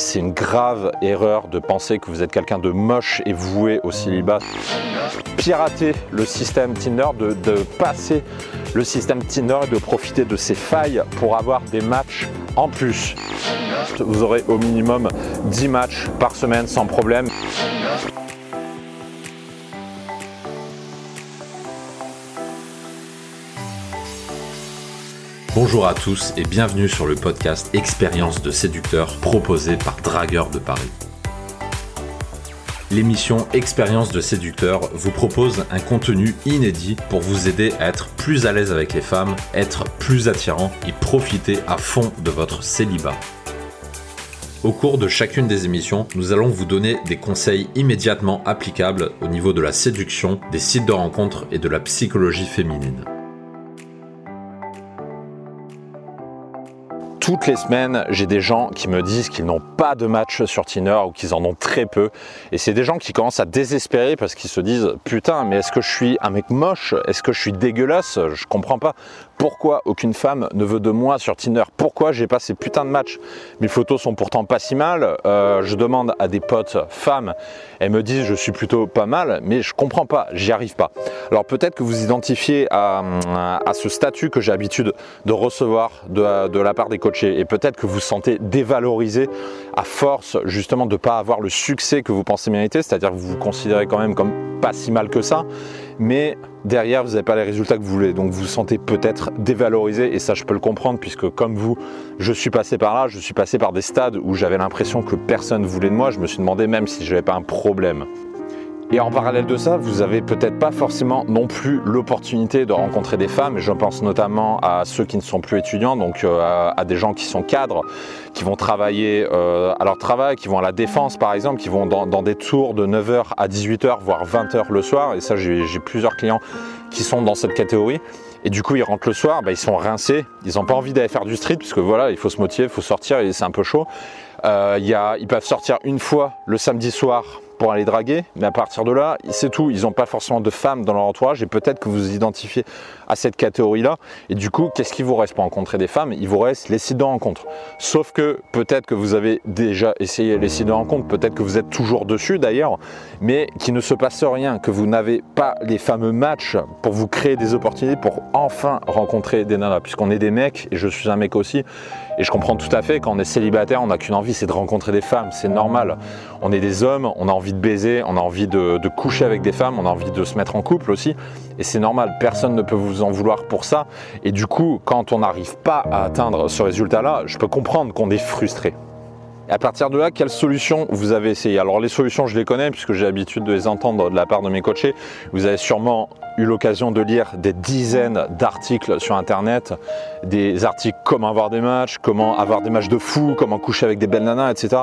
c'est une grave erreur de penser que vous êtes quelqu'un de moche et voué au célibat. Pirater le système Tinder, de, passer le système Tinder et de profiter de ses failles pour avoir des matchs en plus. Vous aurez au minimum 10 matchs par semaine sans problème. Bonjour à tous et bienvenue sur le podcast Expérience de séducteur proposé par Dragueur de Paris. L'émission Expérience de séducteur vous propose un contenu inédit pour vous aider à être plus à l'aise avec les femmes, être plus attirant et profiter à fond de votre célibat. Au cours de chacune des émissions, nous allons vous donner des conseils immédiatement applicables au niveau de la séduction, des sites de rencontres et de la psychologie féminine. Toutes les semaines, j'ai des gens qui me disent qu'ils n'ont pas de match sur Tinder ou qu'ils en ont très peu. Et c'est des gens qui commencent à désespérer parce qu'ils se disent Putain, mais est-ce que je suis un mec moche? Est-ce que je suis dégueulasse? Je comprends pas. Pourquoi aucune femme ne veut de moi sur Tinder? Pourquoi j'ai pas ces putains de matchs? Mes photos sont pourtant pas si mal. Euh, je demande à des potes femmes, elles me disent je suis plutôt pas mal, mais je comprends pas, j'y arrive pas. Alors peut-être que vous identifiez à, à ce statut que j'ai l'habitude de recevoir de, de, la part des coachés et peut-être que vous sentez dévalorisé à force justement de pas avoir le succès que vous pensez mériter, c'est-à-dire que vous vous considérez quand même comme pas si mal que ça, mais derrière vous n'avez pas les résultats que vous voulez. Donc vous vous sentez peut-être dévalorisé et ça je peux le comprendre puisque comme vous, je suis passé par là, je suis passé par des stades où j'avais l'impression que personne voulait de moi. Je me suis demandé même si je n'avais pas un problème. Et en parallèle de ça, vous avez peut-être pas forcément non plus l'opportunité de rencontrer des femmes. Je pense notamment à ceux qui ne sont plus étudiants, donc euh, à, des gens qui sont cadres, qui vont travailler euh, à leur travail, qui vont à la défense par exemple, qui vont dans, des tours de 9h à 18h, voire 20h le soir. Et ça, j'ai plusieurs clients qui sont dans cette catégorie. Et du coup, ils rentrent le soir, bah, ils sont rincés, ils n'ont pas envie d'aller faire du street, puisque voilà, il faut se motiver, il faut sortir et c'est un peu chaud. Euh, ils peuvent sortir une fois le samedi soir pour aller draguer, mais à partir de là, c'est tout. Ils n'ont pas forcément de femmes dans leur entourage et peut-être que vous vous identifiez à cette catégorie-là. Et du coup, qu'est-ce qu'il vous reste pour rencontrer des femmes? Il vous reste les sites de rencontre. Sauf que peut-être que vous avez déjà essayé les sites de rencontre, peut-être que vous êtes toujours dessus d'ailleurs, mais qu'il ne se passe rien, que vous n'avez pas les fameux matchs pour vous créer des opportunités pour enfin rencontrer des nanas, puisqu'on est des mecs et je suis un mec aussi. Et je comprends tout à fait, quand on est célibataire, on n'a qu'une envie, c'est de rencontrer des femmes, c'est normal. On est des hommes, on a envie de baiser, on a envie de, de, coucher avec des femmes, on a envie de se mettre en couple aussi. Et c'est normal, personne ne peut vous en vouloir pour ça. Et du coup, quand on n'arrive pas à atteindre ce résultat-là, je peux comprendre qu'on est frustré. Et à partir de là, quelles solutions vous avez essayé? Alors les solutions, je les connais puisque j'ai l'habitude de les entendre de la part de mes coachés. Vous avez sûrement eu l'occasion de lire des dizaines d'articles sur Internet, des articles comment avoir des matchs, comment avoir des matchs de fou, comment coucher avec des belles nanas, etc.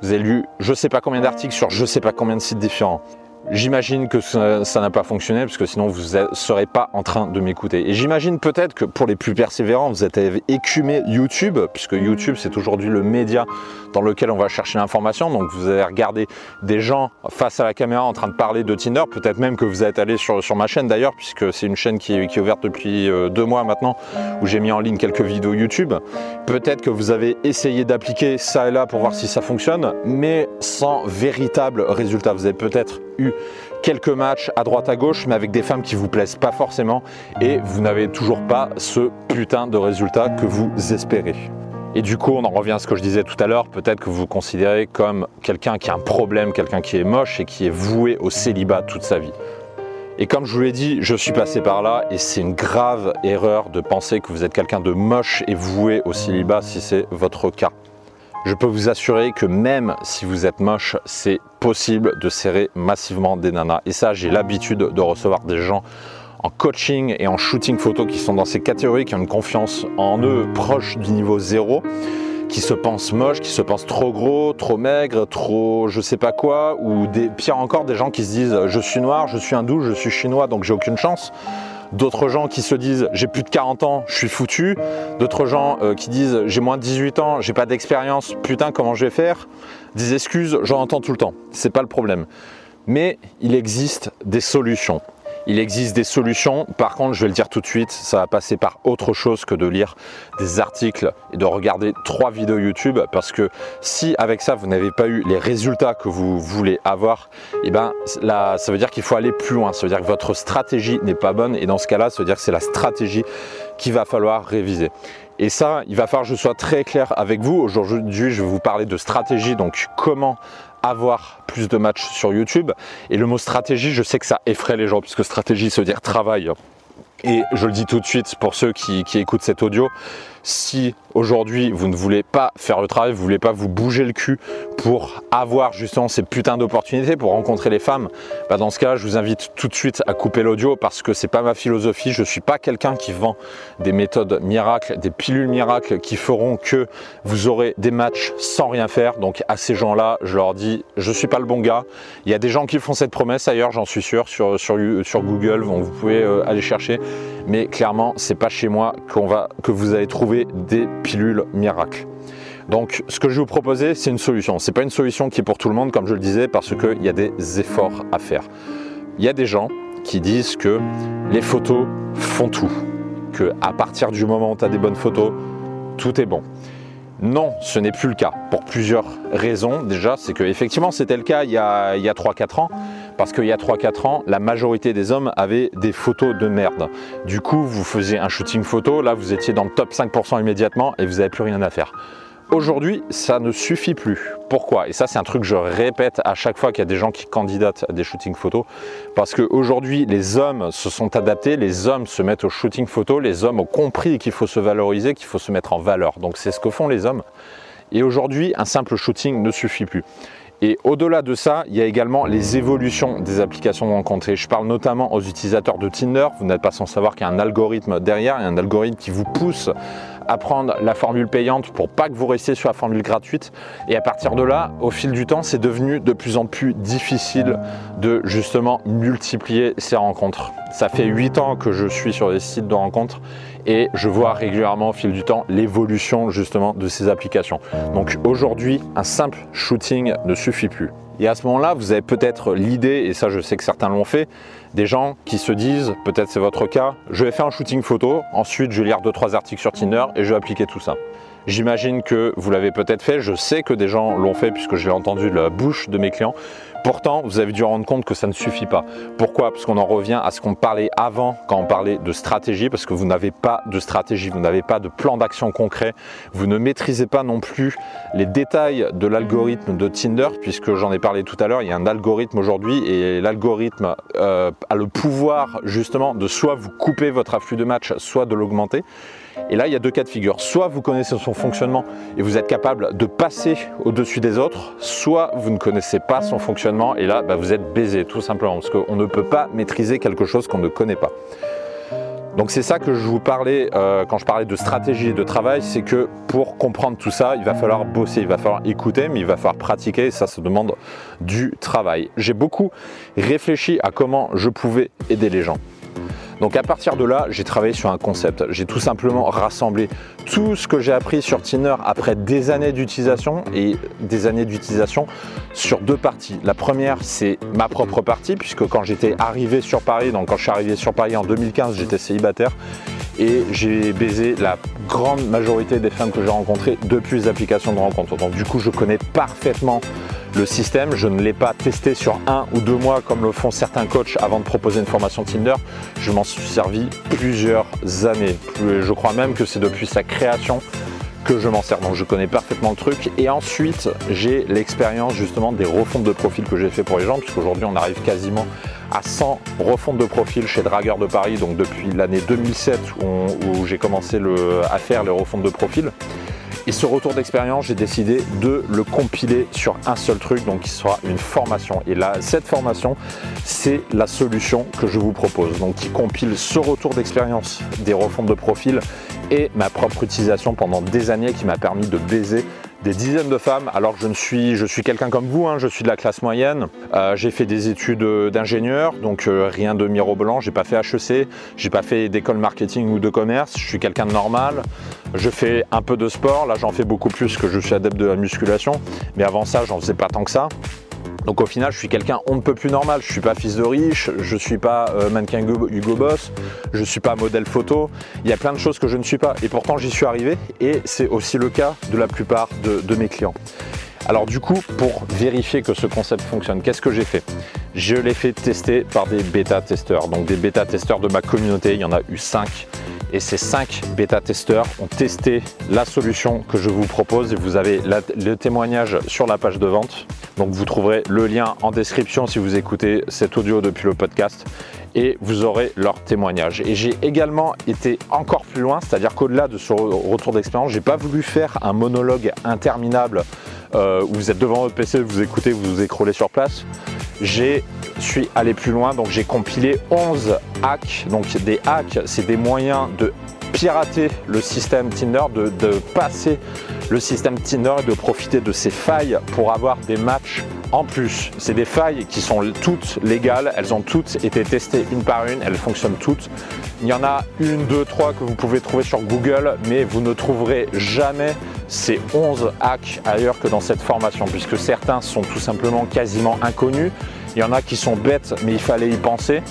Vous avez lu je ne sais pas combien d'articles sur je ne sais pas combien de sites différents. J'imagine que ça n'a pas fonctionné parce que sinon vous ne serez pas en train de m'écouter. Et j'imagine peut-être que pour les plus persévérants, vous avez écumé YouTube, puisque YouTube c'est aujourd'hui le média dans lequel on va chercher l'information. Donc vous avez regardé des gens face à la caméra en train de parler de Tinder. Peut-être même que vous êtes allé sur, sur ma chaîne d'ailleurs, puisque c'est une chaîne qui est, qui est ouverte depuis euh, deux mois maintenant, où j'ai mis en ligne quelques vidéos YouTube. Peut-être que vous avez essayé d'appliquer ça et là pour voir si ça fonctionne, mais sans véritable résultat. Vous avez peut-être eu quelques matchs à droite à gauche, mais avec des femmes qui vous plaisent pas forcément, et vous n'avez toujours pas ce putain de résultat que vous espérez. Et du coup, on en revient à ce que je disais tout à l'heure, peut-être que vous vous considérez comme quelqu'un qui a un problème, quelqu'un qui est moche et qui est voué au célibat toute sa vie. Et comme je vous l'ai dit, je suis passé par là et c'est une grave erreur de penser que vous êtes quelqu'un de moche et voué au célibat si c'est votre cas. Je peux vous assurer que même si vous êtes moche, c'est possible de serrer massivement des nanas. Et ça, j'ai l'habitude de recevoir des gens en coaching et en shooting photo qui sont dans ces catégories, qui ont une confiance en eux proche du niveau zéro, qui se pensent moches, qui se pensent trop gros, trop maigres, trop je sais pas quoi, ou des, pire encore des gens qui se disent je suis noir, je suis hindou, je suis chinois, donc j'ai aucune chance. D'autres gens qui se disent j'ai plus de 40 ans, je suis foutu. D'autres gens euh, qui disent j'ai moins de 18 ans, j'ai pas d'expérience, putain comment je vais faire? Des excuses, j'en entends tout le temps. C'est pas le problème. Mais il existe des solutions. Il existe des solutions. Par contre, je vais le dire tout de suite, ça va passer par autre chose que de lire des articles et de regarder trois vidéos YouTube. Parce que si avec ça, vous n'avez pas eu les résultats que vous voulez avoir, et eh ben là, ça veut dire qu'il faut aller plus loin. Ça veut dire que votre stratégie n'est pas bonne. Et dans ce cas-là, ça veut dire que c'est la stratégie qu'il va falloir réviser. Et ça, il va falloir que je sois très clair avec vous. Aujourd'hui, je vais vous parler de stratégie, donc comment avoir plus de matchs sur YouTube. Et le mot stratégie, je sais que ça effraie les gens, puisque stratégie, veut dire travail. Et je le dis tout de suite pour ceux qui, écoutent cet audio, si aujourd'hui vous ne voulez pas faire le travail, vous ne voulez pas vous bouger le cul pour avoir justement ces putains d'opportunités, pour rencontrer les femmes, bah dans ce cas, je vous invite tout de suite à couper l'audio parce que c'est pas ma philosophie. Je suis pas quelqu'un qui vend des méthodes miracles, des pilules miracles qui feront que vous aurez des matchs sans rien faire. Donc à ces gens-là, je leur dis, je suis pas le bon gars. Il y a des gens qui font cette promesse ailleurs, j'en suis sûr, sur Google, vous pouvez euh, aller chercher. Mais clairement, c'est pas chez moi que vous allez trouver des pilules miracles. Donc ce que je vais vous proposer, c'est une solution. C'est pas une solution qui est pour tout le monde, comme je le disais, parce qu'il y a des efforts à faire. Il y a des gens qui disent que les photos font tout, que à partir du moment où tu as des bonnes photos, tout est bon. Non, ce n'est plus le cas, pour plusieurs raisons. Déjà, c'est que effectivement c'était le cas il y a, il a 3-4 ans, parce qu'il y a 3-4 ans, la majorité des hommes avaient des photos de merde. Du coup, vous faisiez un shooting photo, là vous étiez dans le top 5% immédiatement et vous n'avez plus rien à faire. Aujourd'hui, ça ne suffit plus. Pourquoi? Et ça, c'est un truc que je répète à chaque fois qu'il y a des gens qui candidatent à des shootings photos. Parce qu'aujourd'hui, les hommes se sont adaptés, les hommes se mettent au shooting photo, les hommes ont compris qu'il faut se valoriser, qu'il faut se mettre en valeur. Donc c'est ce que font les hommes. Et aujourd'hui, un simple shooting ne suffit plus. Et au-delà de ça, il y a également les évolutions des applications de rencontre. je parle notamment aux utilisateurs de Tinder. Vous n'êtes pas sans savoir qu'il y a un algorithme derrière, un algorithme qui vous pousse à prendre la formule payante pour pas que vous restiez sur la formule gratuite. Et à partir de là, au fil du temps, c'est devenu de plus en plus difficile de justement multiplier ces rencontres. Ça fait 8 ans que je suis sur des sites de rencontres et je vois régulièrement au fil du temps l'évolution justement de ces applications. Donc aujourd'hui, un simple shooting ne suffit plus. Et à ce moment-là, vous avez peut-être l'idée, et ça je sais que certains l'ont fait, des gens qui se disent, peut-être c'est votre cas, je vais faire un shooting photo, ensuite je vais lire 2-3 articles sur Tinder et je vais appliquer tout ça. J'imagine que vous l'avez peut-être fait, je sais que des gens l'ont fait puisque je l'ai entendu de la bouche de mes clients. Pourtant, vous avez dû rendre compte que ça ne suffit pas. Pourquoi? Parce qu'on en revient à ce qu'on parlait avant quand on parlait de stratégie, parce que vous n'avez pas de stratégie, vous n'avez pas de plan d'action concret, vous ne maîtrisez pas non plus les détails de l'algorithme de Tinder, puisque j'en ai parlé tout à l'heure, il y a un algorithme aujourd'hui et l'algorithme euh, a le pouvoir justement de soit vous couper votre afflux de match, soit de l'augmenter. Et là, il y a deux cas de figure. Soit vous connaissez son fonctionnement et vous êtes capable de passer au-dessus des autres, soit vous ne connaissez pas son fonctionnement et là, bah, vous êtes baisé tout simplement parce qu'on ne peut pas maîtriser quelque chose qu'on ne connaît pas. Donc c'est ça que je vous parlais euh, quand je parlais de stratégie et de travail, c'est que pour comprendre tout ça, il va falloir bosser, il va falloir écouter, mais il va falloir pratiquer, et ça se demande du travail. J'ai beaucoup réfléchi à comment je pouvais aider les gens. Donc à partir de là, j'ai travaillé sur un concept. J'ai tout simplement rassemblé tout ce que j'ai appris sur Tinder après des années d'utilisation et des années d'utilisation sur deux parties. La première, c'est ma propre partie, puisque quand j'étais arrivé sur Paris, donc quand je suis arrivé sur Paris en 2015, j'étais célibataire et j'ai baisé la grande majorité des femmes que j'ai rencontrées depuis les applications de rencontre. Donc du coup, je connais parfaitement le système. Je ne l'ai pas testé sur un ou deux mois comme le font certains coachs avant de proposer une formation Tinder. Je m'en suis servi plusieurs années. Je crois même que c'est depuis sa création que je m'en sers. Donc je connais parfaitement le truc. Et ensuite, j'ai l'expérience justement des refontes de profil que j'ai fait pour les gens, puisqu'aujourd'hui on arrive quasiment à 100 refontes de profil chez Dragueur de Paris, donc depuis l'année 2007 où, j'ai commencé à faire les refontes de profil. Et ce retour d'expérience, j'ai décidé de le compiler sur un seul truc, donc qui sera une formation. Et là, cette formation, c'est la solution que je vous propose. Donc qui compile ce retour d'expérience des refontes de profil et ma propre utilisation pendant des années qui m'a permis de baiser des dizaines de femmes alors que je ne suis je suis quelqu'un comme vous hein, je suis de la classe moyenne. Euh, j'ai fait des études d'ingénieur donc euh, rien de mirobolant. J'ai pas fait HEC j'ai pas fait d'école marketing ou de commerce. Je suis quelqu'un de normal. Je fais un peu de sport. Là j'en fais beaucoup plus que je suis adepte de la musculation. Mais avant ça j'en faisais pas tant que ça Donc au final, je suis quelqu'un on ne peut plus normal. Je suis pas fils de riche, je suis pas euh, mannequin Hugo, Boss, je suis pas modèle photo. Il y a plein de choses que je ne suis pas. Et pourtant, j'y suis arrivé. Et c'est aussi le cas de la plupart de, mes clients. Alors du coup, pour vérifier que ce concept fonctionne, qu'est-ce que j'ai fait? Je l'ai fait tester par des bêta-testeurs. Donc des bêta-testeurs de ma communauté, il y en a eu 5 et ces 5 bêta-testeurs ont testé la solution que je vous propose et vous avez le témoignage sur la page de vente. Donc vous trouverez le lien en description si vous écoutez cet audio depuis le podcast et vous aurez leur témoignage. Et j'ai également été encore plus loin, c'est-à-dire qu'au-delà de ce retour d'expérience, j'ai pas voulu faire un monologue interminable euh, où vous êtes devant votre PC, vous écoutez, vous vous écrolez sur place. J'ai suis allé plus loin, donc j'ai compilé 11 hacks. Donc des hacks, c'est des moyens de pirater le système Tinder, de, passer le système Tinder et de profiter de ces failles pour avoir des matchs en plus. C'est des failles qui sont toutes légales, elles ont toutes été testées une par une, elles fonctionnent toutes. Il y en a une, deux, trois que vous pouvez trouver sur Google, mais vous ne trouverez jamais ces 11 hacks ailleurs que dans cette formation, puisque certains sont tout simplement quasiment inconnus. Il y en a qui sont bêtes, mais il fallait y penser.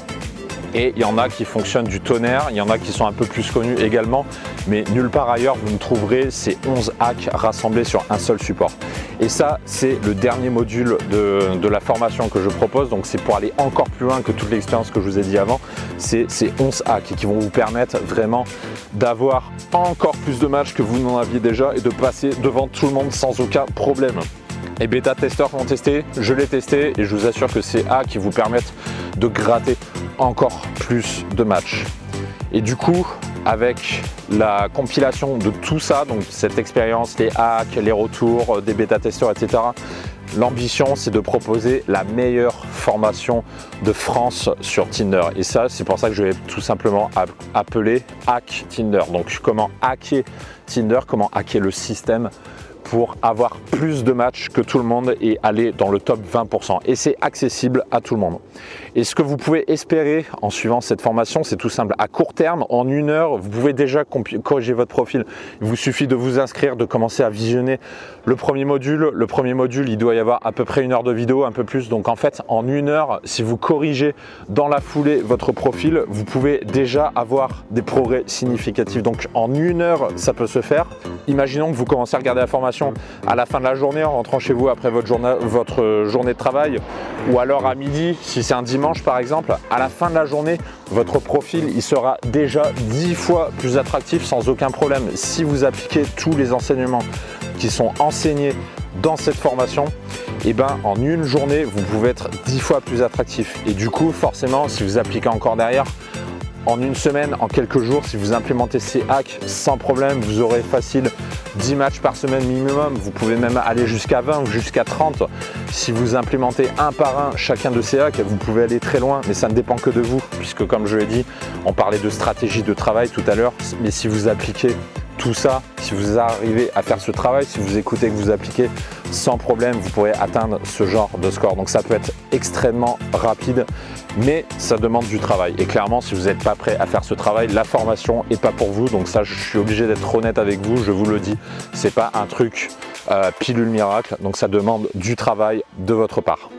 Et il y en a qui fonctionnent du tonnerre, il y en a qui sont un peu plus connus également, mais nulle part ailleurs vous ne trouverez ces 11 hacks rassemblés sur un seul support. Et ça, c'est le dernier module de, la formation que je propose, donc c'est pour aller encore plus loin que toute l'expérience que je vous ai dit avant, c'est ces 11 hacks qui vont vous permettre vraiment d'avoir encore plus de matchs que vous n'en aviez déjà et de passer devant tout le monde sans aucun problème. Les bêta-testeurs l'ont testé, je l'ai testé et je vous assure que c'est A qui vous permettent de gratter encore plus de matchs. Et du coup, avec la compilation de tout ça, donc cette expérience, les hacks, les retours des bêta-testeurs, etc., L'ambition, c'est de proposer la meilleure formation de France sur Tinder. Et ça, c'est pour ça que je vais tout simplement appeler Hack Tinder. Donc, comment hacker Tinder, comment hacker le système pour avoir plus de matchs que tout le monde et aller dans le top 20%. Et c'est accessible à tout le monde. Et ce que vous pouvez espérer en suivant cette formation, c'est tout simple. À court terme, en une heure, vous pouvez déjà corriger votre profil. Il vous suffit de vous inscrire, de commencer à visionner le premier module. Le premier module, il doit y avoir à peu près une heure de vidéo, un peu plus. Donc en fait, en une heure, si vous corrigez dans la foulée votre profil, vous pouvez déjà avoir des progrès significatifs. Donc en une heure, ça peut se faire. Imaginons que vous commencez à regarder la formation à la fin de la journée en rentrant chez vous après votre journée, votre journée de travail ou alors à midi si c'est un par exemple, à la fin de la journée, votre profil il sera déjà 10 fois plus attractif sans aucun problème. Si vous appliquez tous les enseignements qui sont enseignés dans cette formation, et eh ben en une journée, vous pouvez être 10 fois plus attractif. Et du coup, forcément, si vous appliquez encore derrière, en une semaine, en quelques jours, si vous implémentez ces hacks sans problème, vous aurez facile 10 matchs par semaine minimum. Vous pouvez même aller jusqu'à 20 ou jusqu'à 30. Si vous implémentez un par un chacun de ces hacks, vous pouvez aller très loin, mais ça ne dépend que de vous, puisque comme je l'ai dit, on parlait de stratégie de travail tout à l'heure, mais si vous appliquez tout ça, si vous arrivez à faire ce travail, si vous écoutez, que vous appliquez sans problème, vous pourrez atteindre ce genre de score. Donc ça peut être extrêmement rapide, mais ça demande du travail. Et clairement, si vous n'êtes pas prêt à faire ce travail, la formation n'est pas pour vous. Donc ça, je suis obligé d'être honnête avec vous, je vous le dis, c'est pas un truc euh, pilule miracle. Donc ça demande du travail de votre part.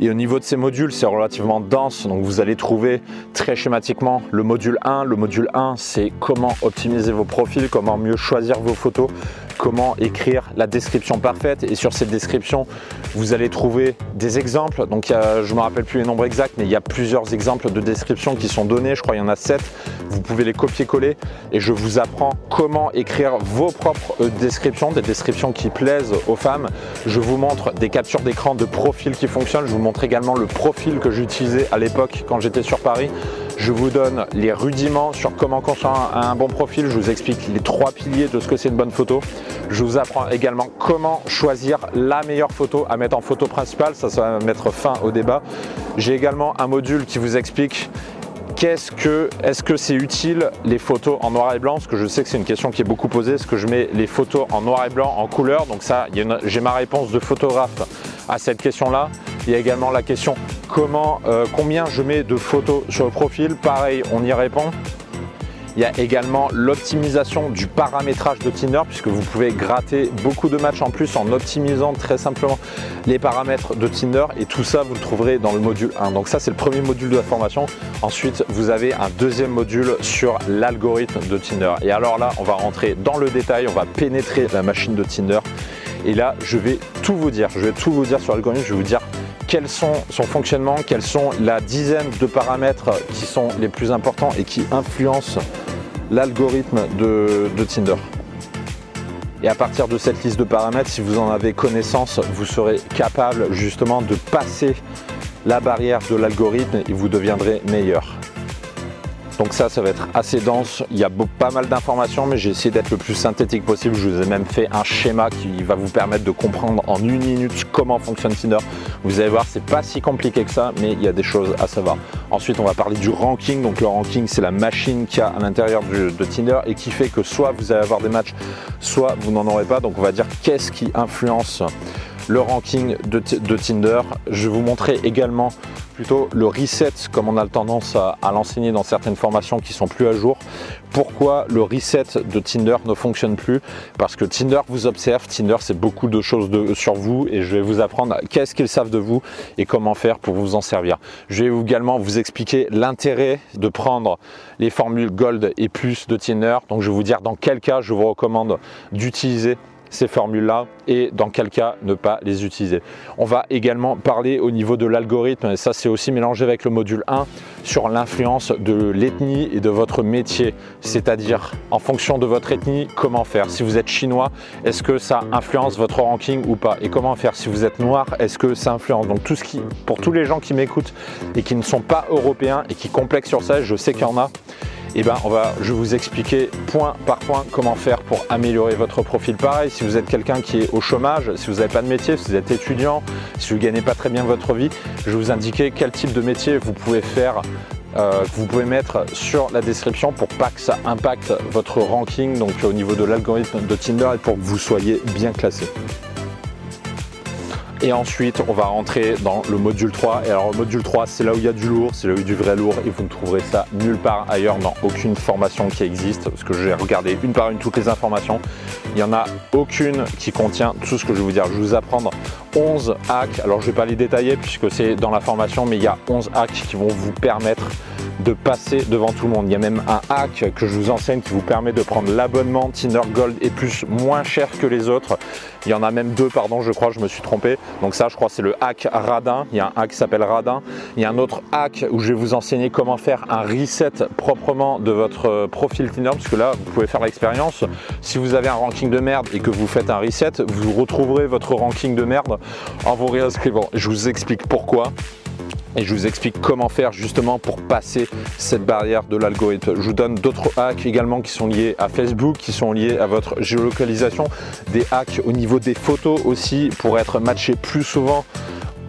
Et au niveau de ces modules, c'est relativement dense. Donc vous allez trouver très schématiquement le module 1. Le module 1, c'est comment optimiser vos profils, comment mieux choisir vos photos, comment écrire la description parfaite. Et sur cette description, vous allez trouver des exemples. Donc je ne me rappelle plus les nombres exacts, mais il y a plusieurs exemples de descriptions qui sont donnés. Je crois qu'il y en a 7. Vous pouvez les copier-coller et je vous apprends comment écrire vos propres euh, descriptions, des descriptions qui plaisent aux femmes. Je vous montre des captures d'écran de profils qui fonctionnent. Je vous montre également le profil que j'utilisais à l'époque quand j'étais sur Paris. Je vous donne les rudiments sur comment construire un, bon profil. Je vous explique les trois piliers de ce que c'est une bonne photo. Je vous apprends également comment choisir la meilleure photo à mettre en photo principale. Ça, ça va mettre fin au débat. J'ai également un module qui vous explique qu'est-ce que, est-ce que c'est utile les photos en noir et blanc? Parce que je sais que c'est une question qui est beaucoup posée. Est-ce que je mets les photos en noir et blanc, en couleur? Donc ça, j'ai ma réponse de photographe à cette question-là. Il y a également la question comment, euh, combien je mets de photos sur le profil? Pareil, on y répond. Il y a également l'optimisation du paramétrage de Tinder puisque vous pouvez gratter beaucoup de matchs en plus en optimisant très simplement les paramètres de Tinder et tout ça vous le trouverez dans le module 1. Donc ça c'est le premier module de la formation. Ensuite vous avez un deuxième module sur l'algorithme de Tinder. Et alors là on va rentrer dans le détail, on va pénétrer la machine de Tinder. Et là je vais tout vous dire, je vais tout vous dire sur l'algorithme, je vais vous dire quels sont son fonctionnement, quels sont la dizaine de paramètres qui sont les plus importants et qui influencent l'algorithme de, Tinder. Et à partir de cette liste de paramètres, si vous en avez connaissance, vous serez capable justement de passer la barrière de l'algorithme et vous deviendrez meilleur. Donc ça, ça va être assez dense. Il y a pas mal d'informations, mais j'ai essayé d'être le plus synthétique possible. Je vous ai même fait un schéma qui va vous permettre de comprendre en une minute comment fonctionne Tinder. Vous allez voir, c'est pas si compliqué que ça, mais il y a des choses à savoir. Ensuite, on va parler du ranking. Donc le ranking, c'est la machine qu'il y a à l'intérieur de Tinder et qui fait que soit vous allez avoir des matchs, soit vous n'en aurez pas. Donc on va dire qu'est-ce qui influence le ranking de, Tinder. Je vais vous montrer également plutôt le reset comme on a tendance à, l'enseigner dans certaines formations qui sont plus à jour. Pourquoi le reset de Tinder ne fonctionne plus? Parce que Tinder vous observe, Tinder c'est beaucoup de choses sur vous et je vais vous apprendre qu'est-ce qu'ils savent de vous et comment faire pour vous en servir. Je vais également vous expliquer l'intérêt de prendre les formules Gold et plus de Tinder. Donc je vais vous dire dans quel cas je vous recommande d'utiliser ces formules-là et dans quel cas ne pas les utiliser. On va également parler au niveau de l'algorithme, et ça c'est aussi mélangé avec le module 1, sur l'influence de l'ethnie et de votre métier, c'est-à-dire en fonction de votre ethnie, comment faire. Si vous êtes chinois, est-ce que ça influence votre ranking ou pas? Et comment faire? Si vous êtes noir, est-ce que ça influence? Donc tout ce qui, pour tous les gens qui m'écoutent et qui ne sont pas européens et qui complexent sur ça, je sais qu'il y en a, eh ben, on va, je vais vous expliquer point par point comment faire pour améliorer votre profil. Pareil, si vous êtes quelqu'un qui est au chômage, si vous n'avez pas de métier, si vous êtes étudiant, si vous ne gagnez pas très bien votre vie, je vais vous indiquer quel type de métier vous pouvez faire euh, vous pouvez mettre sur la description pour pas que ça impacte votre ranking donc au niveau de l'algorithme de Tinder et pour que vous soyez bien classé. Et ensuite, on va rentrer dans le module 3. Et alors, le module 3, c'est là où il y a du lourd, c'est là où il y a du vrai lourd. Et vous ne trouverez ça nulle part ailleurs dans aucune formation qui existe. Parce que j'ai regardé une par une toutes les informations. Il n'y en a aucune qui contient tout ce que je vais vous dire. Je vais vous apprendre 11 hacks. Alors, je ne vais pas les détailler puisque c'est dans la formation, mais il y a 11 hacks qui vont vous permettre de passer devant tout le monde. Il y a même un hack que je vous enseigne qui vous permet de prendre l'abonnement Tinder Gold et plus moins cher que les autres. Il y en a même deux, pardon, je crois, je me suis trompé. Donc ça, je crois, c'est le hack Radin. Il y a un hack qui s'appelle Radin. Il y a un autre hack où je vais vous enseigner comment faire un reset proprement de votre profil Tinder, parce que là, vous pouvez faire l'expérience. Si vous avez un ranking de merde et que vous faites un reset, vous retrouverez votre ranking de merde en vous réinscrivant. Je vous explique pourquoi et je vous explique comment faire justement pour passer cette barrière de l'algorithme. Je vous donne d'autres hacks également qui sont liés à Facebook, qui sont liés à votre géolocalisation, des hacks au niveau des photos aussi pour être matché plus souvent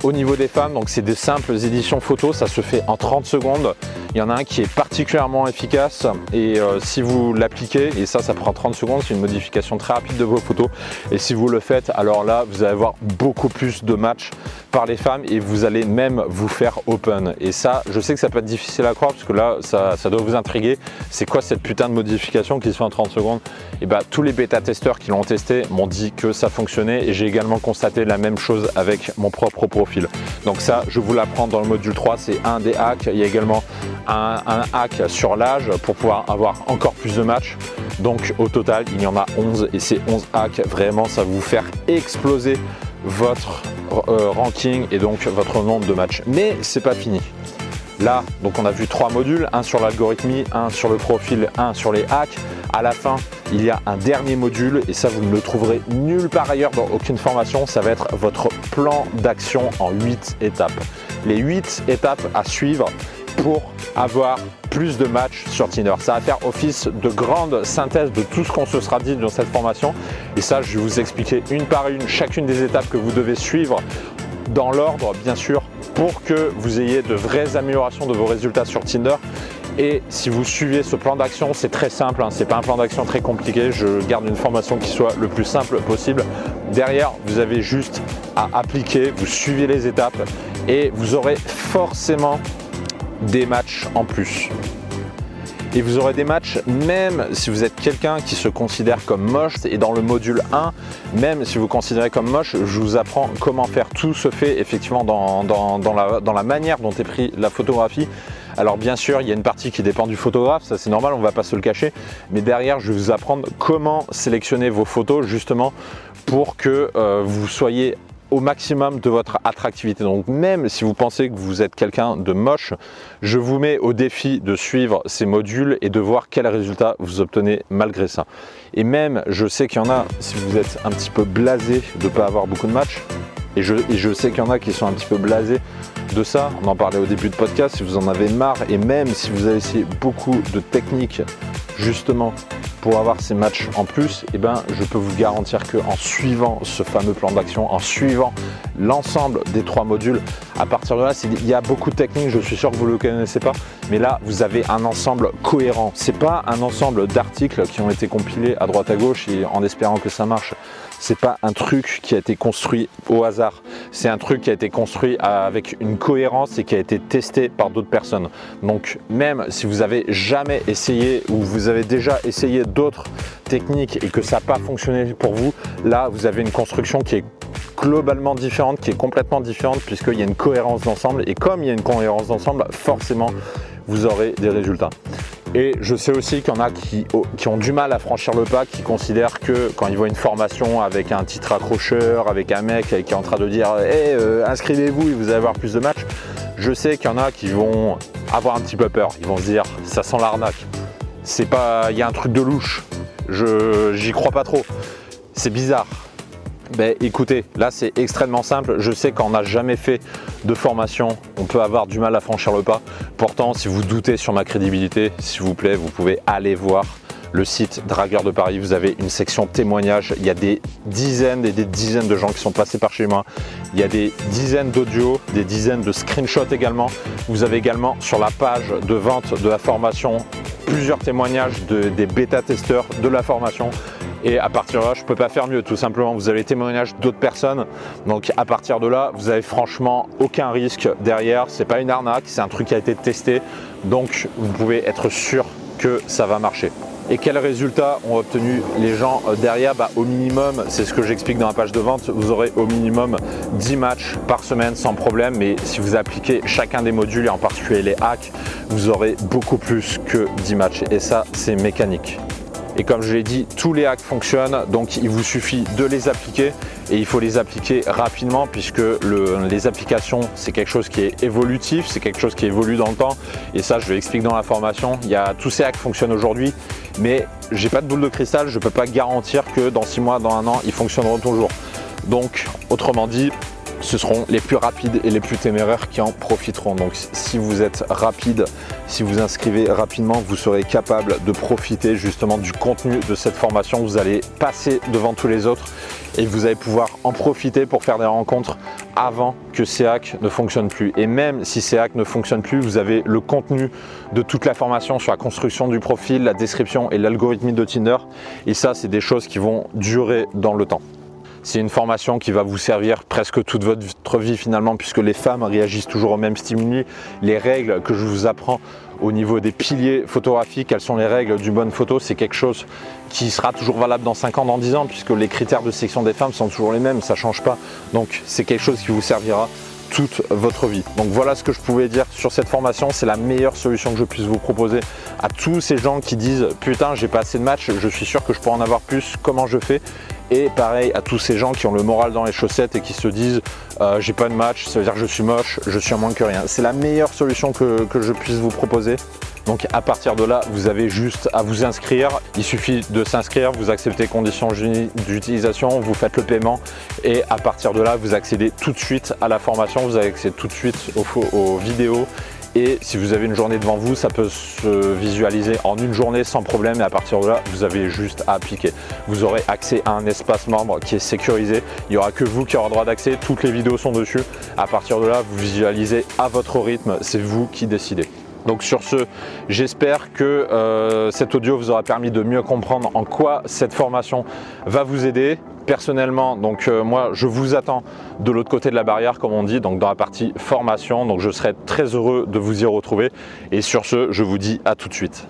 au niveau des femmes, donc c'est des simples éditions photos, ça se fait en 30 secondes. Il y en a un qui est particulièrement efficace et euh, si vous l'appliquez, et ça ça prend 30 secondes, c'est une modification très rapide de vos photos. Et si vous le faites, alors là vous allez avoir beaucoup plus de matchs par les femmes et vous allez même vous faire open. Et ça, je sais que ça peut être difficile à croire parce que là ça, ça doit vous intriguer. C'est quoi cette putain de modification qui se fait en 30 secondes? Et bah tous les bêta-testeurs qui l'ont testé m'ont dit que ça fonctionnait et j'ai également constaté la même chose avec mon propre profil donc ça, je vous l'apprends dans le module 3, c'est un des hacks. Il y a également un, hack sur l'âge pour pouvoir avoir encore plus de matchs. Donc au total, il y en a 11 et ces 11 hacks, vraiment, ça va vous faire exploser votre euh, ranking et donc votre nombre de matchs. Mais c'est pas fini. Là, donc on a vu trois modules, un sur l'algorithmie, un sur le profil, un sur les hacks. À la fin, il y a un dernier module et ça vous ne le trouverez nulle part ailleurs dans aucune formation. Ça va être votre plan d'action en 8 étapes. Les 8 étapes à suivre pour avoir plus de matchs sur Tinder. Ça va faire office de grande synthèse de tout ce qu'on se sera dit dans cette formation. Et ça, je vais vous expliquer une par une chacune des étapes que vous devez suivre dans l'ordre, bien sûr, pour que vous ayez de vraies améliorations de vos résultats sur Tinder. Et si vous suivez ce plan d'action, c'est très simple, hein, c'est pas un plan d'action très compliqué. Je garde une formation qui soit le plus simple possible. Derrière, vous avez juste à appliquer, vous suivez les étapes et vous aurez forcément des matchs en plus. Et vous aurez des matchs, même si vous êtes quelqu'un qui se considère comme moche, et dans le module 1, même si vous considérez comme moche, je vous apprends comment faire. Tout se fait effectivement dans, la, manière dont est pris la photographie. Alors bien sûr, il y a une partie qui dépend du photographe, ça c'est normal, on ne va pas se le cacher. Mais derrière, je vais vous apprendre comment sélectionner vos photos justement pour que euh, vous soyez au maximum de votre attractivité. Donc même si vous pensez que vous êtes quelqu'un de moche, je vous mets au défi de suivre ces modules et de voir quels résultats vous obtenez malgré ça. Et même, je sais qu'il y en a, si vous êtes un petit peu blasé de ne pas avoir beaucoup de matchs, et je, sais qu'il y en a qui sont un petit peu blasés de ça, on en parlait au début de podcast, si vous en avez marre, et même si vous avez essayé beaucoup de techniques justement pour avoir ces matchs en plus, eh ben, je peux vous garantir qu'en suivant ce fameux plan d'action, en suivant l'ensemble des trois modules, à partir de là, il y a beaucoup de techniques, je suis sûr que vous ne le connaissez pas, mais là, vous avez un ensemble cohérent. C'est pas un ensemble d'articles qui ont été compilés à droite à gauche et en espérant que ça marche c'est pas un truc qui a été construit au hasard. C'est un truc qui a été construit avec une cohérence et qui a été testé par d'autres personnes. Donc même si vous avez jamais essayé ou vous avez déjà essayé d'autres techniques et que ça n'a pas fonctionné pour vous, là vous avez une construction qui est globalement différente, qui est complètement différente puisqu'il y a une cohérence d'ensemble et comme il y a une cohérence d'ensemble, forcément vous aurez des résultats. Et je sais aussi qu'il y en a qui, ont du mal à franchir le pas, qui considèrent que quand ils voient une formation avec un titre accrocheur, avec un mec qui est en train de dire hey, euh, inscrivez-vous et vous allez avoir plus de matchs, je sais qu'il y en a qui vont avoir un petit peu peur. Ils vont se dire ça sent l'arnaque. C'est pas. Il y a un truc de louche. J'y crois pas trop. C'est bizarre. Ben, écoutez, là c'est extrêmement simple. Je sais qu'on n'a jamais fait de formation, on peut avoir du mal à franchir le pas. Pourtant, si vous doutez sur ma crédibilité, s'il vous plaît, vous pouvez aller voir le site Dragueur de Paris. Vous avez une section témoignages. Il y a des dizaines et des dizaines de gens qui sont passés par chez moi. Il y a des dizaines d'audios, des dizaines de screenshots également. Vous avez également sur la page de vente de la formation plusieurs témoignages de, des bêta-testeurs de la formation. Et à partir de là, je ne peux pas faire mieux, tout simplement. Vous avez les témoignages d'autres personnes. Donc à partir de là, vous avez franchement aucun risque derrière. C'est pas une arnaque, c'est un truc qui a été testé. Donc vous pouvez être sûr que ça va marcher. Et quels résultats ont obtenu les gens euh, derrière? Bah, Au minimum, c'est ce que j'explique dans la page de vente, vous aurez au minimum 10 matchs par semaine sans problème. Mais si vous appliquez chacun des modules et en particulier les hacks, vous aurez beaucoup plus que 10 matchs. Et ça, c'est mécanique. Et comme je l'ai dit, tous les hacks fonctionnent, donc il vous suffit de les appliquer et il faut les appliquer rapidement puisque les applications, c'est quelque chose qui est évolutif, c'est quelque chose qui évolue dans le temps. Et ça, je vais expliquer dans la formation. Il y a tous ces hacks fonctionnent aujourd'hui, mais j'ai pas de boule de cristal, je ne peux pas garantir que dans 6 mois, dans un an, ils fonctionneront toujours. Donc, autrement dit, ce seront les plus rapides et les plus téméraires qui en profiteront. Donc si vous êtes rapide, si vous inscrivez rapidement, vous serez capable de profiter justement du contenu de cette formation. Vous allez passer devant tous les autres et vous allez pouvoir en profiter pour faire des rencontres avant que CEAC ne fonctionne plus. Et même si CEAC ne fonctionne plus, vous avez le contenu de toute la formation sur la construction du profil, la description et l'algorithme de Tinder. Et ça, c'est des choses qui vont durer dans le temps. C'est une formation qui va vous servir presque toute votre vie finalement, puisque les femmes réagissent toujours au même stimuli. Les règles que je vous apprends au niveau des piliers photographiques, quelles sont les règles du bonne photo, c'est quelque chose qui sera toujours valable dans 5 ans, dans 10 ans, puisque les critères de sélection des femmes sont toujours les mêmes, ça ne change pas. Donc c'est quelque chose qui vous servira toute votre vie. Donc voilà ce que je pouvais dire sur cette formation. C'est la meilleure solution que je puisse vous proposer à tous ces gens qui disent putain j'ai pas assez de matchs, je suis sûr que je pourrais en avoir plus, comment je fais? Et pareil à tous ces gens qui ont le moral dans les chaussettes et qui se disent euh, j'ai pas de match, ça veut dire que je suis moche, je suis en moins que rien. C'est la meilleure solution que, que je puisse vous proposer. Donc à partir de là, vous avez juste à vous inscrire. Il suffit de s'inscrire, vous acceptez conditions d'utilisation, vous faites le paiement et à partir de là, vous accédez tout de suite à la formation, vous accès tout de suite aux, vidéos et si vous avez une journée devant vous, ça peut se visualiser en une journée sans problème et à partir de là, vous avez juste à appliquer. Vous aurez accès à un espace membre qui est sécurisé. Il n'y aura que vous qui aurez droit d'accès. Toutes les vidéos sont dessus. À partir de là, vous visualisez à votre rythme. C'est vous qui décidez. Donc sur ce, j'espère que euh, cet audio vous aura permis de mieux comprendre en quoi cette formation va vous aider. Personnellement, donc euh, moi je vous attends de l'autre côté de la barrière, comme on dit, donc dans la partie formation. Donc je serai très heureux de vous y retrouver. Et sur ce, je vous dis à tout de suite.